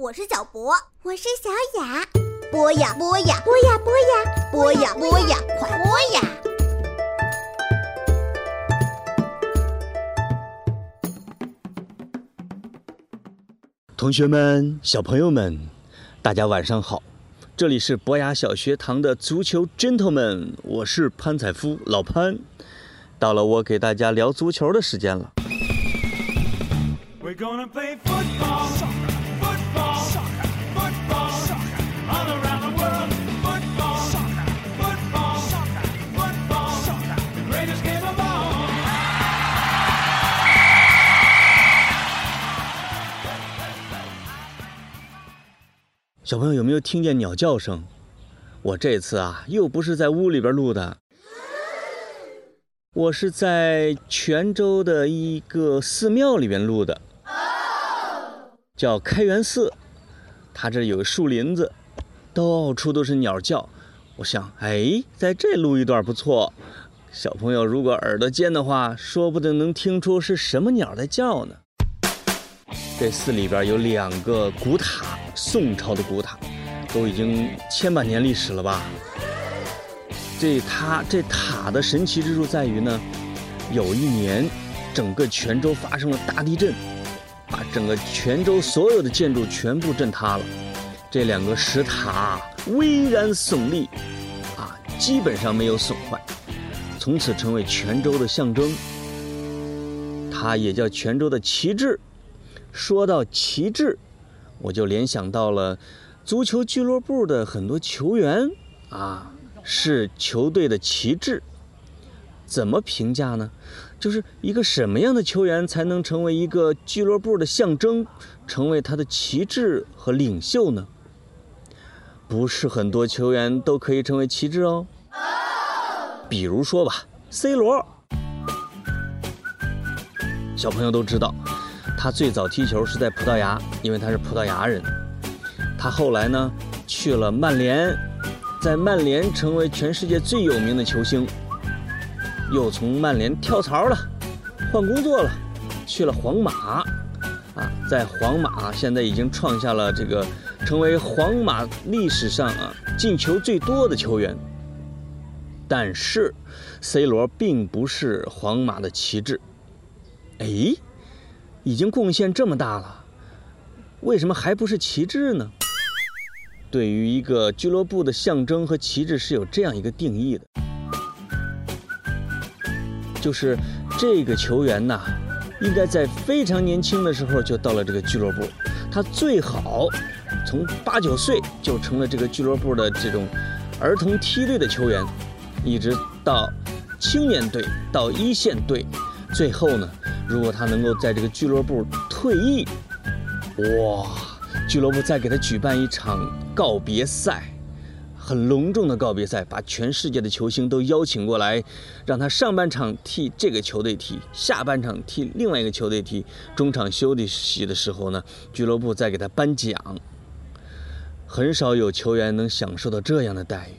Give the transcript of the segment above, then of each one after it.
我是小博，我是小雅。播呀播呀播呀播呀播呀播呀，快播呀！同学们、小朋友们，大家晚上好！这里是博雅小学堂的足球 gentleman，我是潘采夫，老潘。到了我给大家聊足球的时间了。We're gonna play football, football, 小朋友有没有听见鸟叫声？我这次啊，又不是在屋里边录的，我是在泉州的一个寺庙里边录的，叫开元寺。它这有个树林子，到处都是鸟叫。我想，哎，在这录一段不错。小朋友如果耳朵尖的话，说不定能听出是什么鸟在叫呢。这寺里边有两个古塔，宋朝的古塔，都已经千百年历史了吧？这塔这塔的神奇之处在于呢，有一年，整个泉州发生了大地震，把整个泉州所有的建筑全部震塌了，这两个石塔巍然耸立，啊，基本上没有损坏，从此成为泉州的象征。它也叫泉州的旗帜。说到旗帜，我就联想到了足球俱乐部的很多球员啊，是球队的旗帜。怎么评价呢？就是一个什么样的球员才能成为一个俱乐部的象征，成为他的旗帜和领袖呢？不是很多球员都可以成为旗帜哦。比如说吧，C 罗，小朋友都知道。他最早踢球是在葡萄牙，因为他是葡萄牙人。他后来呢去了曼联，在曼联成为全世界最有名的球星。又从曼联跳槽了，换工作了，去了皇马。啊，在皇马现在已经创下了这个成为皇马历史上啊进球最多的球员。但是，C 罗并不是皇马的旗帜。哎。已经贡献这么大了，为什么还不是旗帜呢？对于一个俱乐部的象征和旗帜是有这样一个定义的，就是这个球员呐，应该在非常年轻的时候就到了这个俱乐部，他最好从八九岁就成了这个俱乐部的这种儿童梯队的球员，一直到青年队到一线队，最后呢。如果他能够在这个俱乐部退役，哇，俱乐部再给他举办一场告别赛，很隆重的告别赛，把全世界的球星都邀请过来，让他上半场替这个球队踢，下半场替另外一个球队踢，中场休息的时候呢，俱乐部再给他颁奖。很少有球员能享受到这样的待遇。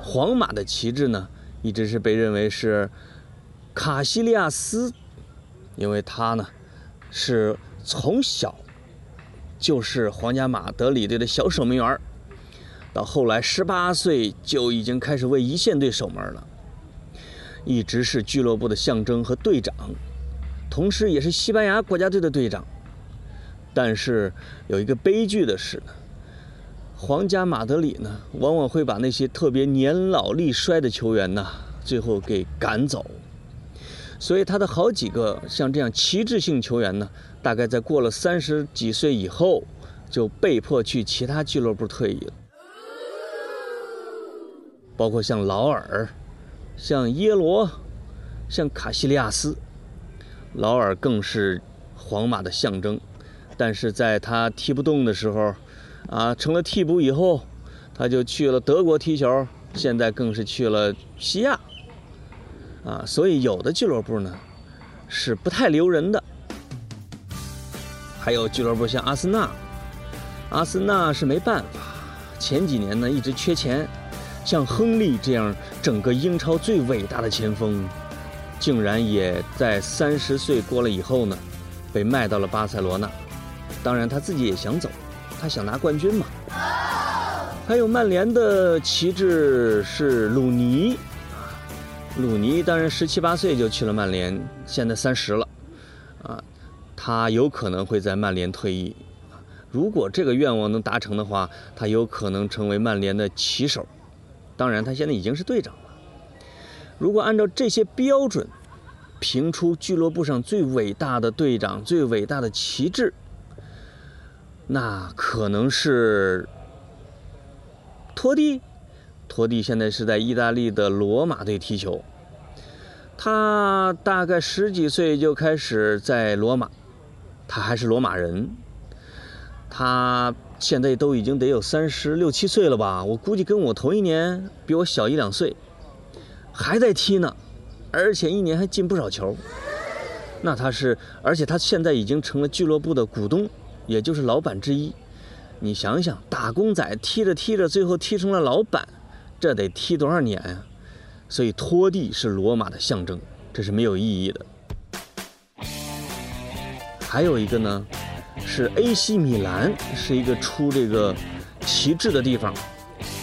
皇马的旗帜呢，一直是被认为是卡西利亚斯。因为他呢，是从小就是皇家马德里队的小守门员到后来十八岁就已经开始为一线队守门了，一直是俱乐部的象征和队长，同时也是西班牙国家队的队长。但是有一个悲剧的是，皇家马德里呢，往往会把那些特别年老力衰的球员呢，最后给赶走。所以他的好几个像这样旗帜性球员呢，大概在过了三十几岁以后，就被迫去其他俱乐部退役了。包括像劳尔、像耶罗、像卡西利亚斯，劳尔更是皇马的象征。但是在他踢不动的时候，啊，成了替补以后，他就去了德国踢球，现在更是去了西亚。啊，所以有的俱乐部呢是不太留人的，还有俱乐部像阿森纳，阿森纳是没办法，前几年呢一直缺钱，像亨利这样整个英超最伟大的前锋，竟然也在三十岁过了以后呢，被卖到了巴塞罗那，当然他自己也想走，他想拿冠军嘛。还有曼联的旗帜是鲁尼，鲁尼当然十七八岁就去了曼联，现在三十了，啊，他有可能会在曼联退役。如果这个愿望能达成的话，他有可能成为曼联的旗手。当然，他现在已经是队长了。如果按照这些标准评出俱乐部上最伟大的队长、最伟大的旗帜，那可能是托蒂。托蒂现在是在意大利的罗马队踢球。他大概十几岁就开始在罗马，他还是罗马人。他现在都已经得有三十六七岁了吧？我估计跟我同一年，比我小一两岁，还在踢呢，而且一年还进不少球。那他是，而且他现在已经成了俱乐部的股东，也就是老板之一。你想想，打工仔踢着踢着，最后踢成了老板，这得踢多少年呀？所以托蒂是罗马的象征，这是没有意义的。还有一个呢？是 AC 米兰，是一个出这个旗帜的地方，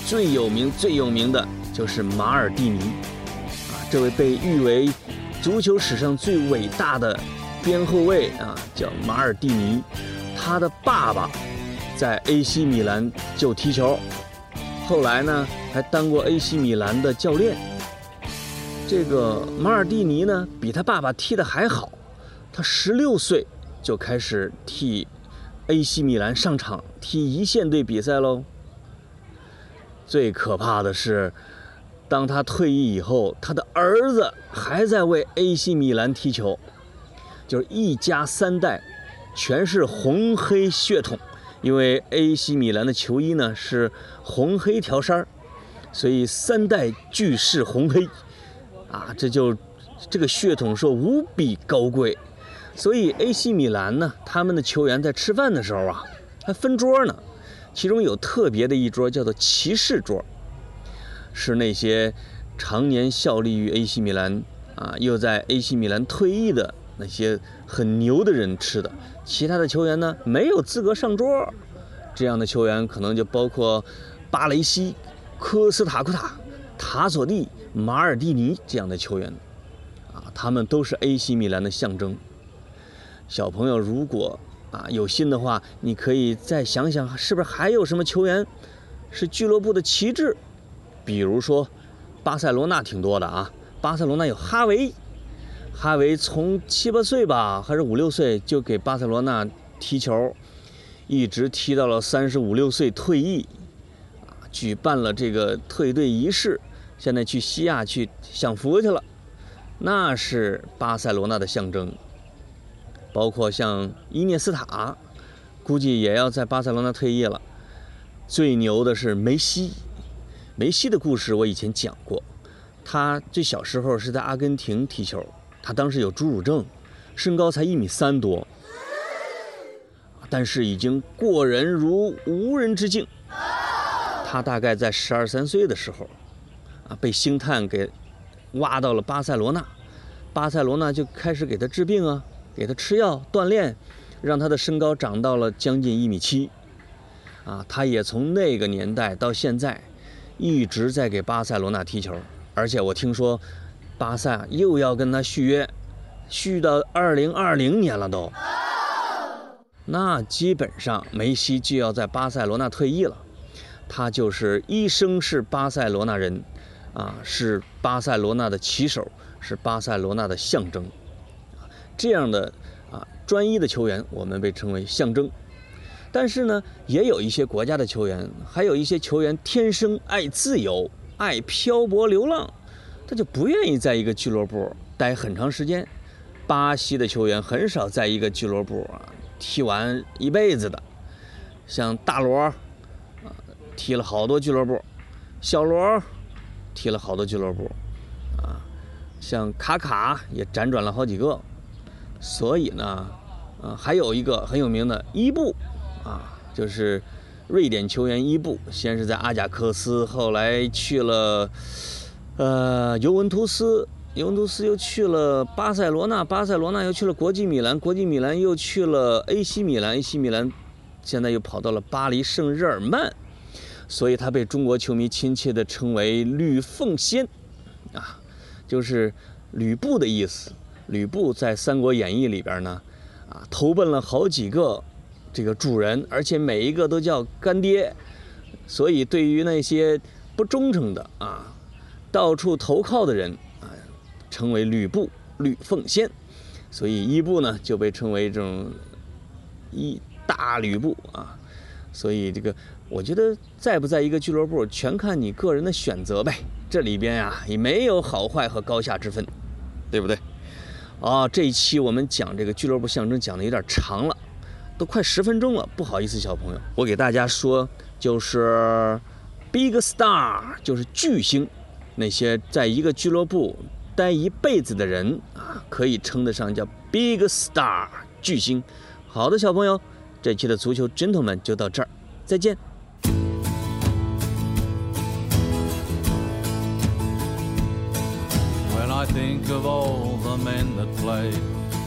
最有名最有名的就是马尔蒂尼，啊，这位被誉为足球史上最伟大的边后卫啊，叫马尔蒂尼，他的爸爸在 AC 米兰就踢球，后来呢还当过 AC 米兰的教练。这个马尔蒂尼呢比他爸爸踢得还好，他十六岁就开始替。AC 米兰上场踢一线队比赛喽。最可怕的是，当他退役以后，他的儿子还在为 AC 米兰踢球，就是一家三代全是红黑血统。因为 AC 米兰的球衣呢是红黑条衫儿，所以三代俱是红黑，啊，这就这个血统说无比高贵。所以 AC 米兰呢，他们的球员在吃饭的时候啊，还分桌呢。其中有特别的一桌叫做骑士桌，是那些常年效力于 AC 米兰啊，又在 AC 米兰退役的那些很牛的人吃的。其他的球员呢，没有资格上桌。这样的球员可能就包括巴雷西、科斯塔库塔、塔索蒂、马尔蒂尼这样的球员啊，他们都是 AC 米兰的象征。小朋友，如果啊有心的话，你可以再想想，是不是还有什么球员是俱乐部的旗帜？比如说，巴塞罗那挺多的啊。巴塞罗那有哈维，哈维从七八岁吧，还是五六岁就给巴塞罗那踢球，一直踢到了三十五六岁退役，啊，举办了这个退队仪式，现在去西亚去享福去了，那是巴塞罗那的象征。包括像伊涅斯塔，估计也要在巴塞罗那退役了。最牛的是梅西，梅西的故事我以前讲过，他最小时候是在阿根廷踢球，他当时有侏儒症，身高才一米三多，但是已经过人如无人之境。他大概在十二三岁的时候，啊，被星探给挖到了巴塞罗那，巴塞罗那就开始给他治病啊。给他吃药锻炼，让他的身高长到了将近一米七，啊，他也从那个年代到现在，一直在给巴塞罗那踢球，而且我听说，巴萨又要跟他续约，续到二零二零年了都，那基本上梅西就要在巴塞罗那退役了，他就是一生是巴塞罗那人，啊，是巴塞罗那的旗手，是巴塞罗那的象征。这样的啊，专一的球员，我们被称为象征。但是呢，也有一些国家的球员，还有一些球员天生爱自由、爱漂泊流浪，他就不愿意在一个俱乐部待很长时间。巴西的球员很少在一个俱乐部啊踢完一辈子的，像大罗啊，踢了好多俱乐部；小罗踢了好多俱乐部，啊，像卡卡也辗转了好几个。所以呢，啊，还有一个很有名的伊布，啊，就是瑞典球员伊布，先是在阿贾克斯，后来去了，呃，尤文图斯，尤文图斯又去了巴塞罗那，巴塞罗那又去了国际米兰，国际米兰又去了 AC 米兰，AC 米兰现在又跑到了巴黎圣日耳曼，所以他被中国球迷亲切地称为“吕奉先”，啊，就是吕布的意思。吕布在《三国演义》里边呢，啊，投奔了好几个这个主人，而且每一个都叫干爹，所以对于那些不忠诚的啊，到处投靠的人啊，称为吕布、吕奉先，所以伊布呢就被称为这种一大吕布啊，所以这个我觉得在不在一个俱乐部，全看你个人的选择呗。这里边呀也没有好坏和高下之分，对不对？啊，这一期我们讲这个俱乐部象征讲的有点长了，都快十分钟了，不好意思，小朋友，我给大家说，就是 big star，就是巨星，那些在一个俱乐部待一辈子的人啊，可以称得上叫 big star 巨星。好的，小朋友，这期的足球 gentleman 就到这儿，再见。When I think of all the men that played,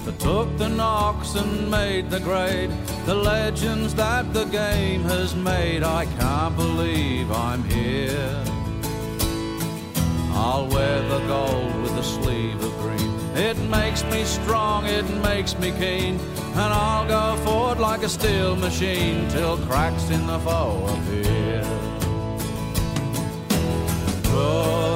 that took the knocks and made the grade, the legends that the game has made, I can't believe I'm here. I'll wear the gold with a sleeve of green. It makes me strong, it makes me keen, and I'll go forward like a steel machine till cracks in the foe appear. Good oh,